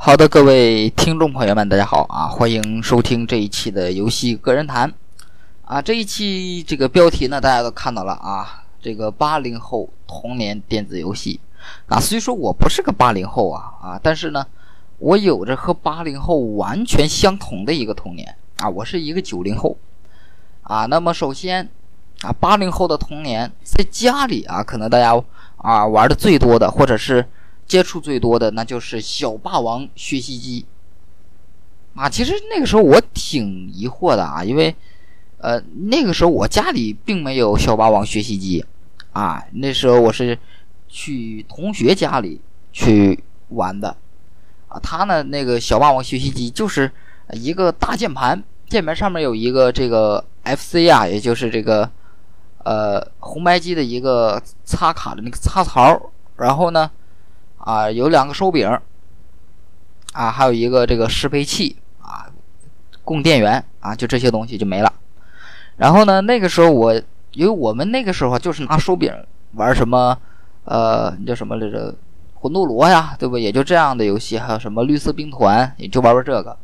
好的，各位听众朋友们，大家好啊！欢迎收听这一期的游戏个人谈啊！这一期这个标题呢，大家都看到了啊，这个八零后童年电子游戏啊。虽说我不是个八零后啊啊，但是呢，我有着和八零后完全相同的一个童年啊，我是一个九零后啊。那么首先啊，八零后的童年在家里啊，可能大家啊玩的最多的，或者是。接触最多的那就是小霸王学习机啊！其实那个时候我挺疑惑的啊，因为呃那个时候我家里并没有小霸王学习机啊，那时候我是去同学家里去玩的啊。他呢那个小霸王学习机就是一个大键盘，键盘上面有一个这个 FC 啊，也就是这个呃红白机的一个插卡的那个插槽，然后呢。啊，有两个手柄，啊，还有一个这个适配器啊，供电源啊，就这些东西就没了。然后呢，那个时候我，因为我们那个时候就是拿手柄玩什么，呃，叫什么来着，魂斗罗呀，对不？也就这样的游戏，还有什么绿色兵团，也就玩玩这个，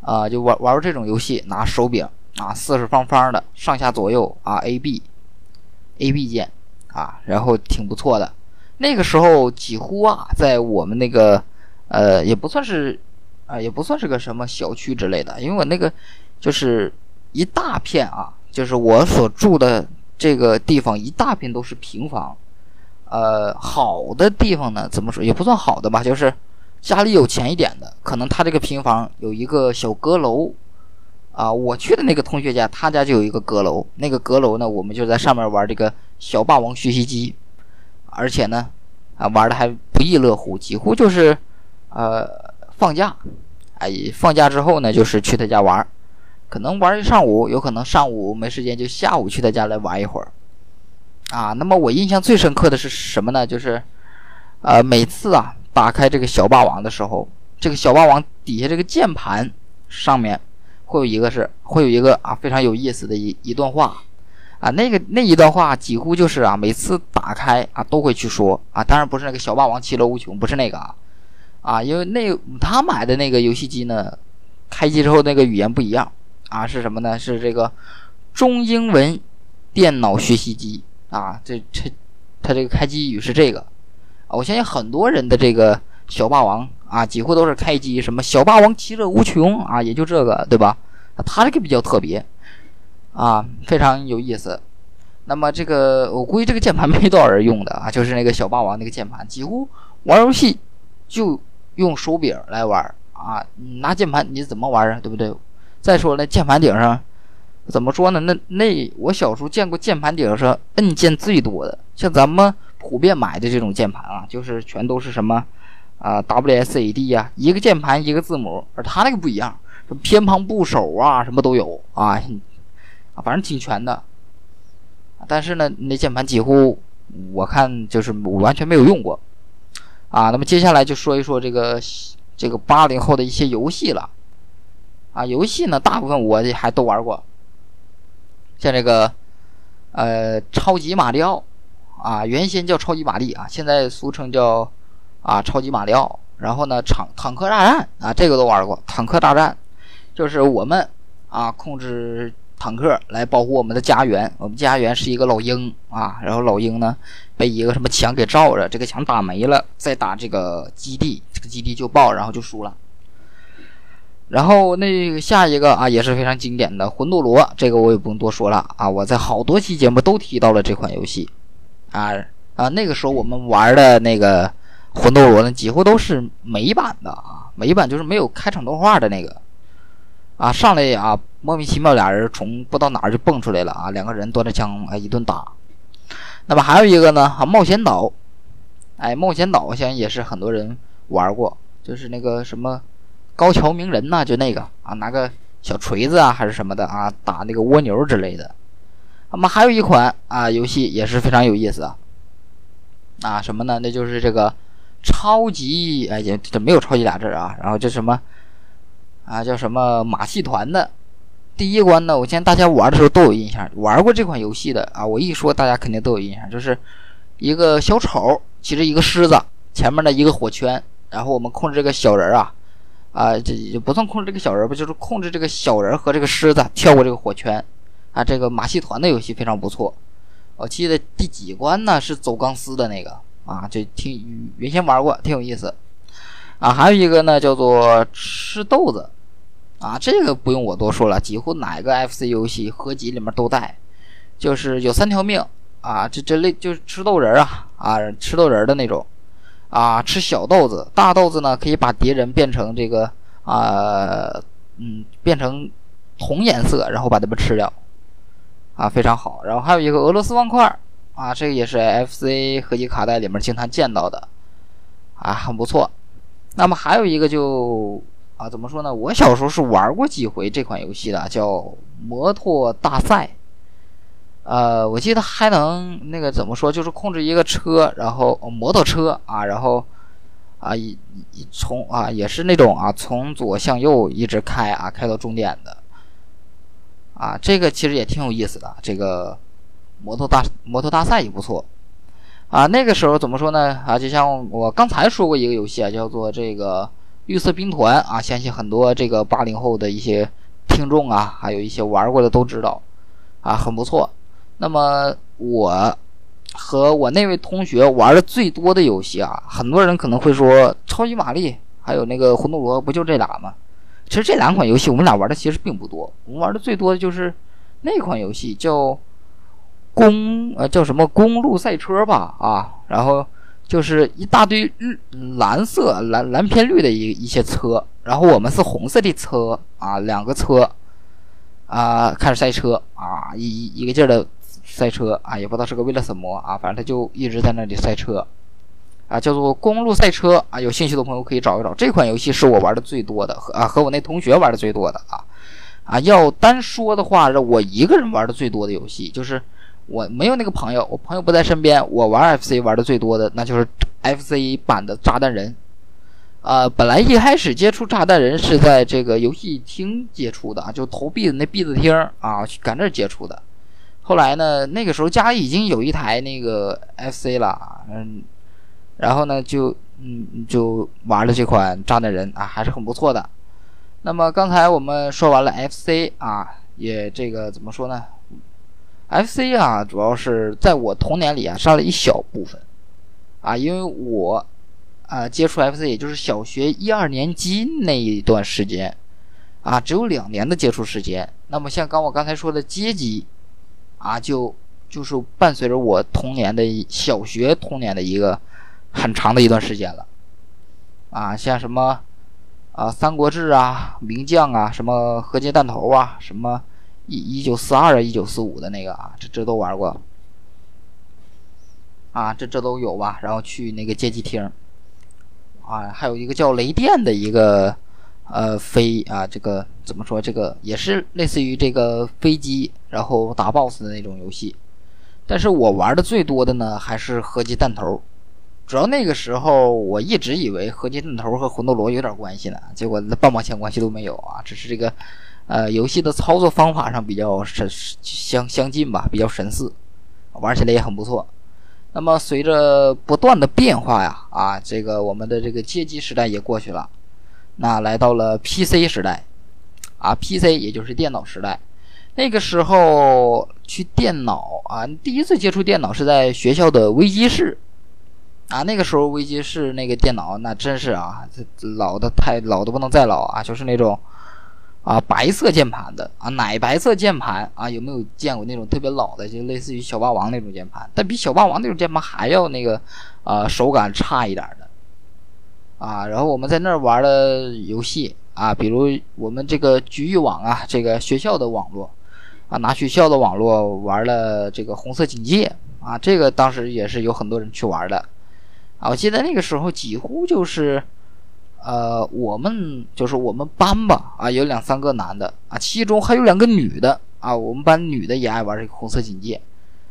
啊，就玩玩玩这种游戏，拿手柄啊，四四方方的，上下左右啊，A B，A B 键啊，然后挺不错的。那个时候几乎啊，在我们那个，呃，也不算是，啊，也不算是个什么小区之类的，因为我那个就是一大片啊，就是我所住的这个地方一大片都是平房，呃，好的地方呢，怎么说也不算好的吧，就是家里有钱一点的，可能他这个平房有一个小阁楼，啊，我去的那个同学家，他家就有一个阁楼，那个阁楼呢，我们就在上面玩这个小霸王学习机。而且呢，啊，玩的还不亦乐乎，几乎就是，呃，放假，哎，放假之后呢，就是去他家玩，可能玩一上午，有可能上午没时间，就下午去他家来玩一会儿，啊，那么我印象最深刻的是什么呢？就是，呃，每次啊，打开这个小霸王的时候，这个小霸王底下这个键盘上面会有一个是，会有一个啊非常有意思的一一段话。啊，那个那一段话几乎就是啊，每次打开啊都会去说啊，当然不是那个小霸王其乐无穷，不是那个啊，啊，因为那他买的那个游戏机呢，开机之后那个语言不一样啊，是什么呢？是这个中英文电脑学习机啊，这这它这个开机语是这个，我相信很多人的这个小霸王啊，几乎都是开机什么小霸王其乐无穷啊，也就这个对吧？他这个比较特别。啊，非常有意思。那么这个，我估计这个键盘没多少人用的啊，就是那个小霸王那个键盘，几乎玩游戏就用手柄来玩啊。拿键盘你怎么玩啊？对不对？再说那键盘顶上怎么说呢？那那我小时候见过键盘顶上按键最多的，像咱们普遍买的这种键盘啊，就是全都是什么啊 WSAD 呀，一个键盘一个字母，而它那个不一样，偏旁部首啊，什么都有啊。啊，反正挺全的，但是呢，那键盘几乎我看就是完全没有用过，啊，那么接下来就说一说这个这个八零后的一些游戏了，啊，游戏呢大部分我还都玩过，像这个呃超级马里奥。啊，原先叫超级玛丽啊，现在俗称叫啊超级马里奥，然后呢坦坦克大战啊，这个都玩过，坦克大战。就是我们啊控制。坦克来保护我们的家园，我们家园是一个老鹰啊，然后老鹰呢被一个什么墙给罩着，这个墙打没了，再打这个基地，这个基地就爆，然后就输了。然后那下一个啊也是非常经典的魂斗罗，这个我也不用多说了啊，我在好多期节目都提到了这款游戏啊啊，那个时候我们玩的那个魂斗罗呢，几乎都是美版的啊，美版就是没有开场动画的那个啊，上来啊。莫名其妙，俩人从不知道哪儿就蹦出来了啊！两个人端着枪，哎，一顿打。那么还有一个呢，啊，冒险岛，哎，冒险岛，我相信也是很多人玩过，就是那个什么高桥名人呐，就那个啊，拿个小锤子啊，还是什么的啊，打那个蜗牛之类的。那么还有一款啊，游戏也是非常有意思啊，啊，什么呢？那就是这个超级，哎，也这没有超级俩字啊，然后这什么啊，叫什么马戏团的。第一关呢，我见大家玩的时候都有印象，玩过这款游戏的啊，我一说大家肯定都有印象，就是一个小丑骑着一个狮子，前面的一个火圈，然后我们控制这个小人啊，啊，这也不算控制这个小人吧，就是控制这个小人和这个狮子跳过这个火圈，啊，这个马戏团的游戏非常不错。我记得第几关呢？是走钢丝的那个啊，这挺原先玩过，挺有意思。啊，还有一个呢，叫做吃豆子，啊，这个不用我多说了，几乎哪个 FC 游戏合集里面都带，就是有三条命啊，这这类就是吃豆人啊啊，吃豆人的那种。啊，吃小豆子，大豆子呢可以把敌人变成这个啊，嗯，变成红颜色，然后把他们吃掉，啊，非常好。然后还有一个俄罗斯方块，啊，这个也是 FC 合集卡带里面经常见到的，啊，很不错。那么还有一个就啊，怎么说呢？我小时候是玩过几回这款游戏的，叫摩托大赛。呃，我记得还能那个怎么说，就是控制一个车，然后摩托车啊，然后啊一从啊也是那种啊从左向右一直开啊开到终点的啊，这个其实也挺有意思的。这个摩托大摩托大赛也不错啊。那个时候怎么说呢？啊，就像我刚才说过一个游戏啊，叫做这个绿色兵团啊，相信很多这个八零后的一些听众啊，还有一些玩过的都知道啊，很不错。那么我和我那位同学玩的最多的游戏啊，很多人可能会说超级玛丽，还有那个魂斗罗，不就这俩吗？其实这两款游戏我们俩玩的其实并不多，我们玩的最多的就是那款游戏叫公呃叫什么公路赛车吧啊，然后就是一大堆绿蓝色蓝蓝偏绿的一一些车，然后我们是红色的车啊，两个车啊开始赛车啊一一个劲儿的。赛车啊，也不知道是个为了什么啊，反正他就一直在那里赛车，啊，叫做公路赛车啊。有兴趣的朋友可以找一找，这款游戏是我玩的最多的，和啊和我那同学玩的最多的啊啊。要单说的话，我一个人玩的最多的游戏，就是我没有那个朋友，我朋友不在身边，我玩 FC 玩的最多的那就是 FC 版的炸弹人。啊，本来一开始接触炸弹人是在这个游戏厅接触的啊，就投币的那币子厅啊，去赶这接触的。后来呢，那个时候家里已经有一台那个 FC 了，嗯，然后呢就嗯就玩了这款炸弹人啊，还是很不错的。那么刚才我们说完了 FC 啊，也这个怎么说呢？FC 啊，主要是在我童年里啊占了一小部分啊，因为我啊接触 FC 也就是小学一二年级那一段时间啊，只有两年的接触时间。那么像刚我刚才说的街机。啊，就就是伴随着我童年的小学童年的一个很长的一段时间了，啊，像什么啊《三国志》啊、名将啊、什么合金弹头啊、什么一一九四二啊、一九四五的那个啊，这这都玩过，啊，这这都有吧？然后去那个街机厅，啊，还有一个叫雷电的一个。呃，飞啊，这个怎么说？这个也是类似于这个飞机，然后打 BOSS 的那种游戏。但是我玩的最多的呢，还是合金弹头。主要那个时候我一直以为合金弹头和魂斗罗有点关系呢，结果那半毛钱关系都没有啊！只是这个呃游戏的操作方法上比较神相相近吧，比较神似，玩起来也很不错。那么随着不断的变化呀，啊，这个我们的这个街机时代也过去了。那来到了 PC 时代，啊，PC 也就是电脑时代。那个时候去电脑啊，第一次接触电脑是在学校的微机室，啊，那个时候微机室那个电脑那真是啊，老的太老的不能再老啊，就是那种啊白色键盘的啊奶白色键盘啊，有没有见过那种特别老的，就类似于小霸王那种键盘？但比小霸王那种键盘还要那个啊手感差一点的。啊，然后我们在那儿玩的游戏啊，比如我们这个局域网啊，这个学校的网络啊，拿学校的网络玩了这个红色警戒啊，这个当时也是有很多人去玩的啊。我记得那个时候几乎就是，呃，我们就是我们班吧啊，有两三个男的啊，其中还有两个女的啊，我们班女的也爱玩这个红色警戒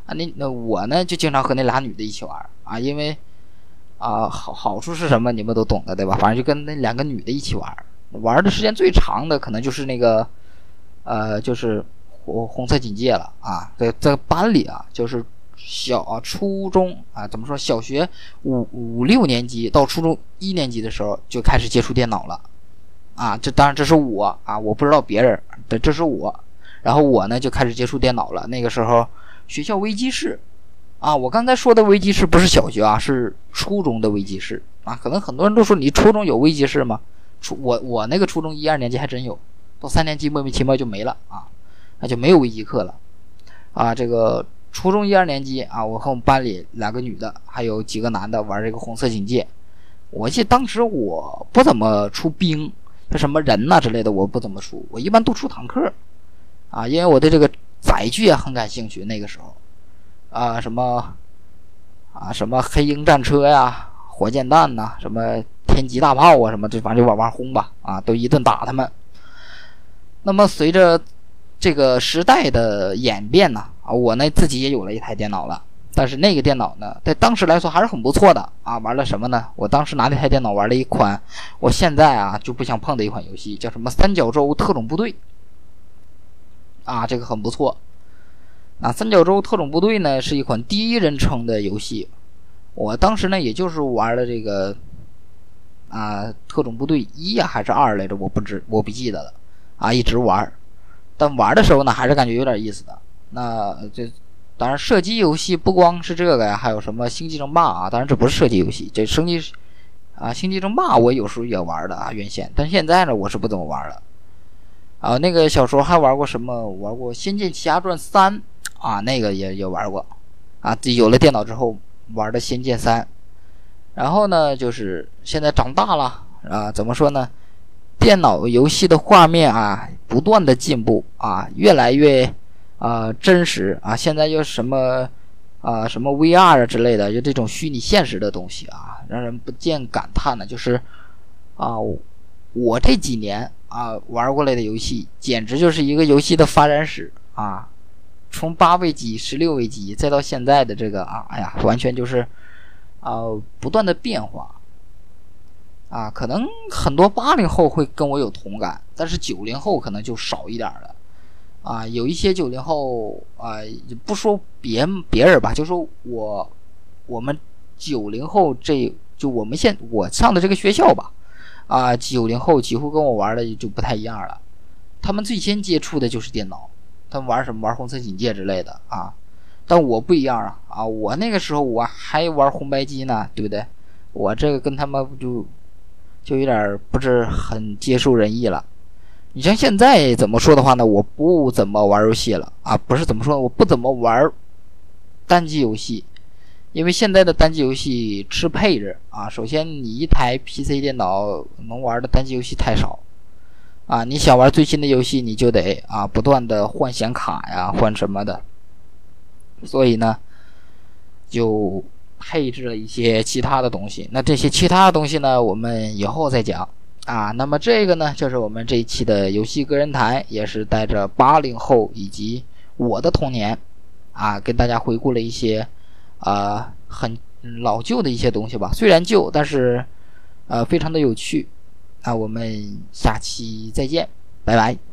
啊。那那我呢就经常和那俩女的一起玩啊，因为。啊，好好处是什么？你们都懂的，对吧？反正就跟那两个女的一起玩，玩的时间最长的可能就是那个，呃，就是红红色警戒了啊。在在班里啊，就是小啊初中啊怎么说？小学五五六年级到初中一年级的时候就开始接触电脑了，啊，这当然这是我啊，我不知道别人的，这是我。然后我呢就开始接触电脑了。那个时候学校微机室啊，我刚才说的微机室不是小学啊，是初中的微机室啊。可能很多人都说你初中有微机室吗？初我我那个初中一二年级还真有，到三年级莫名其妙就没了啊，那就没有微机课了啊。这个初中一二年级啊，我和我们班里两个女的，还有几个男的玩这个红色警戒。我记得当时我不怎么出兵，像什么人呐之类的，我不怎么出，我一般都出坦克。啊，因为我对这个载具也很感兴趣。那个时候，啊，什么啊，什么黑鹰战车呀、火箭弹呐，什么天极大炮啊，什么这反正就玩玩轰吧，啊，都一顿打他们。那么随着这个时代的演变呢，啊，我呢自己也有了一台电脑了。但是那个电脑呢，在当时来说还是很不错的啊。玩了什么呢？我当时拿那台电脑玩了一款，我现在啊就不想碰的一款游戏，叫什么《三角洲特种部队》。啊，这个很不错。啊《三角洲特种部队》呢，是一款第一人称的游戏。我当时呢，也就是玩了这个啊，《特种部队一》呀，还是二来着，我不知，我不记得了。啊，一直玩，但玩的时候呢，还是感觉有点意思的。那这当然，射击游戏不光是这个呀，还有什么《星际争霸》啊？当然，这不是射击游戏，这升级啊，《星际争霸》我有时候也玩的啊，原先，但现在呢，我是不怎么玩了。啊，那个小时候还玩过什么？玩过《仙剑奇侠传三》啊，那个也也玩过。啊，有了电脑之后玩的《仙剑三》，然后呢，就是现在长大了啊，怎么说呢？电脑游戏的画面啊，不断的进步啊，越来越啊真实啊。现在又什么啊什么 VR 啊之类的，就这种虚拟现实的东西啊，让人不禁感叹呢。就是啊，我这几年。啊，玩过来的游戏简直就是一个游戏的发展史啊！从八位机、十六位机，再到现在的这个啊，哎呀，完全就是啊，不断的变化啊。可能很多八零后会跟我有同感，但是九零后可能就少一点了啊。有一些九零后啊，不说别别人吧，就说我我们九零后这就我们现我上的这个学校吧。啊，九零后几乎跟我玩的就不太一样了，他们最先接触的就是电脑，他们玩什么玩红色警戒之类的啊，但我不一样啊啊，我那个时候我还玩红白机呢，对不对？我这个跟他们就就有点不是很接受人意了。你像现在怎么说的话呢？我不怎么玩游戏了啊，不是怎么说，我不怎么玩单机游戏。因为现在的单机游戏吃配置啊，首先你一台 PC 电脑能玩的单机游戏太少，啊，你想玩最新的游戏，你就得啊不断的换显卡呀，换什么的，所以呢，就配置了一些其他的东西。那这些其他的东西呢，我们以后再讲啊。那么这个呢，就是我们这一期的游戏个人台，也是带着八零后以及我的童年啊，跟大家回顾了一些。啊，很老旧的一些东西吧，虽然旧，但是，呃，非常的有趣。那我们下期再见，拜拜。